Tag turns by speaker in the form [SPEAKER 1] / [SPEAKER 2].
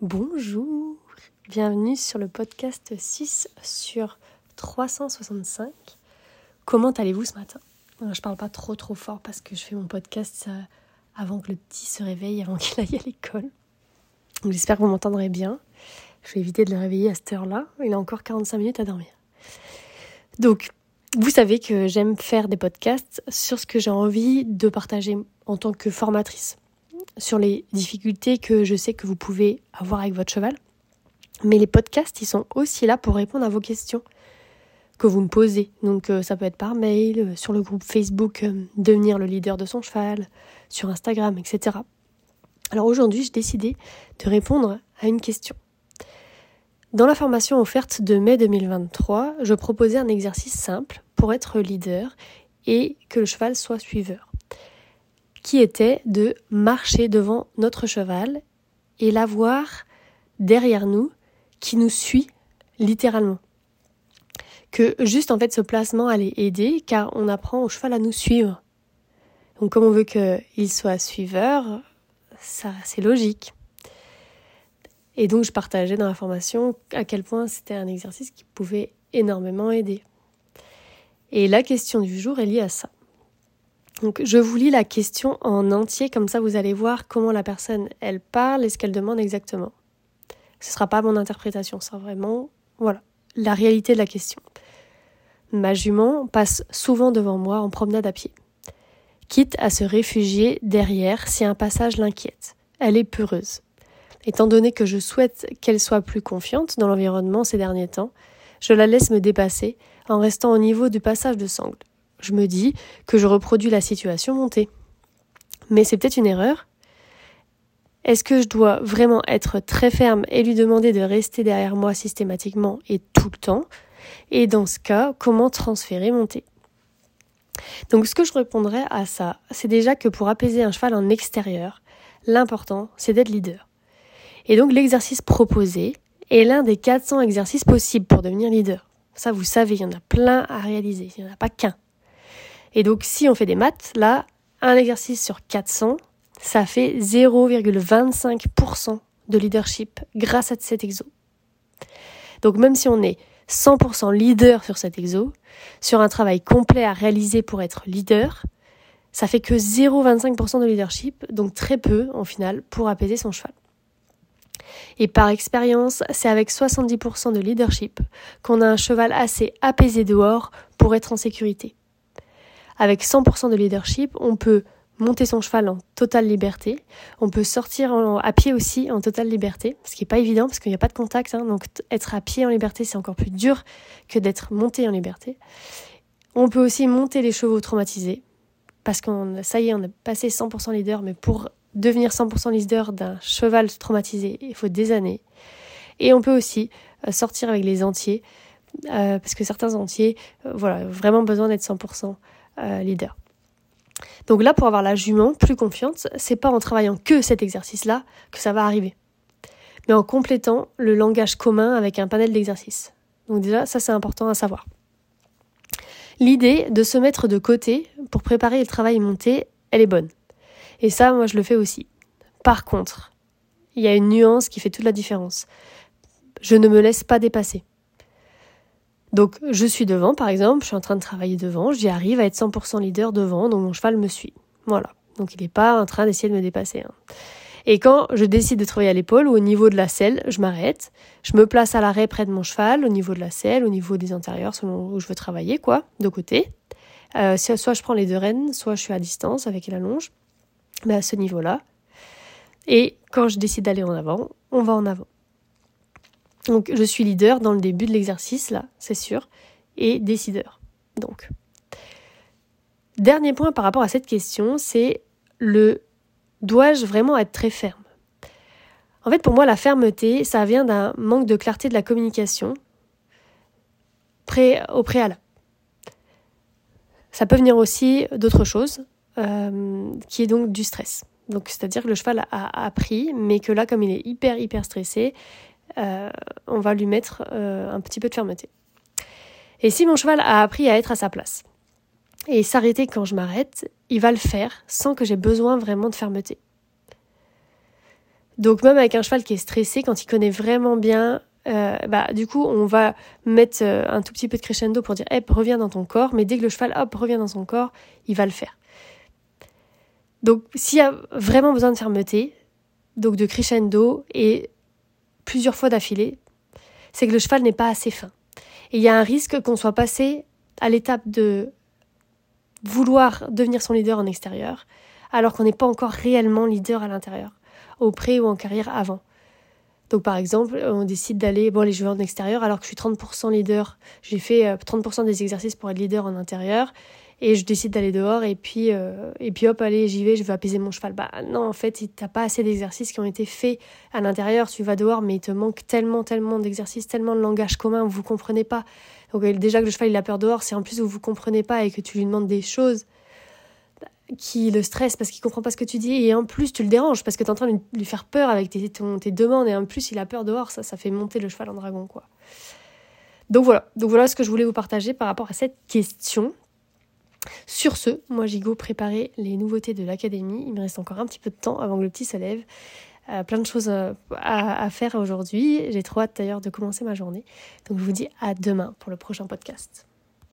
[SPEAKER 1] Bonjour, bienvenue sur le podcast 6 sur 365. Comment allez-vous ce matin? Je parle pas trop trop fort parce que je fais mon podcast euh, avant que le petit se réveille, avant qu'il aille à l'école. j'espère que vous m'entendrez bien. Je vais éviter de le réveiller à cette heure-là. Il a encore 45 minutes à dormir. Donc, vous savez que j'aime faire des podcasts sur ce que j'ai envie de partager en tant que formatrice sur les difficultés que je sais que vous pouvez avoir avec votre cheval. Mais les podcasts, ils sont aussi là pour répondre à vos questions que vous me posez. Donc euh, ça peut être par mail, euh, sur le groupe Facebook euh, Devenir le leader de son cheval, sur Instagram, etc. Alors aujourd'hui, j'ai décidé de répondre à une question. Dans la formation offerte de mai 2023, je proposais un exercice simple pour être leader et que le cheval soit suiveur qui était de marcher devant notre cheval et l'avoir derrière nous qui nous suit littéralement. Que juste en fait ce placement allait aider car on apprend au cheval à nous suivre. Donc comme on veut qu'il soit suiveur, ça c'est logique. Et donc je partageais dans la formation à quel point c'était un exercice qui pouvait énormément aider. Et la question du jour est liée à ça. Donc je vous lis la question en entier, comme ça vous allez voir comment la personne elle parle et ce qu'elle demande exactement. Ce ne sera pas mon interprétation, sera vraiment voilà, la réalité de la question. Ma jument passe souvent devant moi en promenade à pied, quitte à se réfugier derrière si un passage l'inquiète. Elle est peureuse. Étant donné que je souhaite qu'elle soit plus confiante dans l'environnement ces derniers temps, je la laisse me dépasser en restant au niveau du passage de sangle je me dis que je reproduis la situation montée. Mais c'est peut-être une erreur. Est-ce que je dois vraiment être très ferme et lui demander de rester derrière moi systématiquement et tout le temps? Et dans ce cas, comment transférer monter Donc ce que je répondrais à ça, c'est déjà que pour apaiser un cheval en extérieur, l'important c'est d'être leader. Et donc l'exercice proposé est l'un des 400 exercices possibles pour devenir leader. Ça, vous savez, il y en a plein à réaliser, il n'y en a pas qu'un. Et donc, si on fait des maths, là, un exercice sur 400, ça fait 0,25% de leadership grâce à cet exo. Donc, même si on est 100% leader sur cet exo, sur un travail complet à réaliser pour être leader, ça fait que 0,25% de leadership, donc très peu, en final, pour apaiser son cheval. Et par expérience, c'est avec 70% de leadership qu'on a un cheval assez apaisé dehors pour être en sécurité. Avec 100% de leadership, on peut monter son cheval en totale liberté. On peut sortir à pied aussi en totale liberté, ce qui n'est pas évident parce qu'il n'y a pas de contact. Hein. donc être à pied en liberté, c'est encore plus dur que d'être monté en liberté. On peut aussi monter les chevaux traumatisés parce qu'on ça y est, on a passé 100% leader, mais pour devenir 100% leader d'un cheval traumatisé, il faut des années. Et on peut aussi euh, sortir avec les entiers euh, parce que certains entiers, euh, voilà, vraiment besoin d'être 100% euh, leader. Donc là, pour avoir la jument plus confiante, c'est pas en travaillant que cet exercice-là que ça va arriver, mais en complétant le langage commun avec un panel d'exercices. Donc déjà, ça c'est important à savoir. L'idée de se mettre de côté pour préparer le travail monté, elle est bonne. Et ça, moi, je le fais aussi. Par contre, il y a une nuance qui fait toute la différence. Je ne me laisse pas dépasser. Donc je suis devant par exemple, je suis en train de travailler devant, j'y arrive à être 100% leader devant, donc mon cheval me suit. Voilà. Donc il n'est pas en train d'essayer de me dépasser. Hein. Et quand je décide de travailler à l'épaule ou au niveau de la selle, je m'arrête, je me place à l'arrêt près de mon cheval, au niveau de la selle, au niveau des intérieurs, selon où je veux travailler, quoi, de côté. Euh, soit je prends les deux rênes, soit je suis à distance avec la longe, mais à ce niveau-là. Et quand je décide d'aller en avant, on va en avant. Donc je suis leader dans le début de l'exercice, là, c'est sûr, et décideur. Donc. Dernier point par rapport à cette question, c'est le dois-je vraiment être très ferme? En fait, pour moi, la fermeté, ça vient d'un manque de clarté de la communication au préalable. Ça peut venir aussi d'autres choses, euh, qui est donc du stress. Donc, c'est-à-dire que le cheval a appris, mais que là, comme il est hyper, hyper stressé, euh, on va lui mettre euh, un petit peu de fermeté. Et si mon cheval a appris à être à sa place et s'arrêter quand je m'arrête, il va le faire sans que j'ai besoin vraiment de fermeté. Donc même avec un cheval qui est stressé, quand il connaît vraiment bien, euh, bah, du coup, on va mettre un tout petit peu de crescendo pour dire, hop, reviens dans ton corps, mais dès que le cheval, hop, revient dans son corps, il va le faire. Donc s'il y a vraiment besoin de fermeté, donc de crescendo et plusieurs fois d'affilée, c'est que le cheval n'est pas assez fin. Et il y a un risque qu'on soit passé à l'étape de vouloir devenir son leader en extérieur, alors qu'on n'est pas encore réellement leader à l'intérieur, au pré ou en carrière avant. Donc par exemple, on décide d'aller, bon, les joueurs en extérieur, alors que je suis 30% leader, j'ai fait 30% euh, des exercices pour être leader en intérieur, et je décide d'aller dehors, et puis, euh, et puis hop, allez, j'y vais, je vais apaiser mon cheval. Bah non, en fait, t'as pas assez d'exercices qui ont été faits à l'intérieur, tu vas dehors, mais il te manque tellement, tellement d'exercices, tellement de langage commun, vous comprenez pas. Donc déjà que le cheval il a peur dehors, c'est en plus où vous comprenez pas et que tu lui demandes des choses qui le stressent parce qu'il comprend pas ce que tu dis et en plus tu le déranges parce que tu es en train de lui faire peur avec tes, tes demandes et en plus il a peur dehors, ça, ça fait monter le cheval en dragon quoi. Donc voilà, donc voilà ce que je voulais vous partager par rapport à cette question. Sur ce, moi j'ai go préparer les nouveautés de l'académie. Il me reste encore un petit peu de temps avant que le petit se lève. Euh, plein de choses euh, à, à faire aujourd'hui. J'ai trop hâte d'ailleurs de commencer ma journée. Donc je vous dis à demain pour le prochain podcast.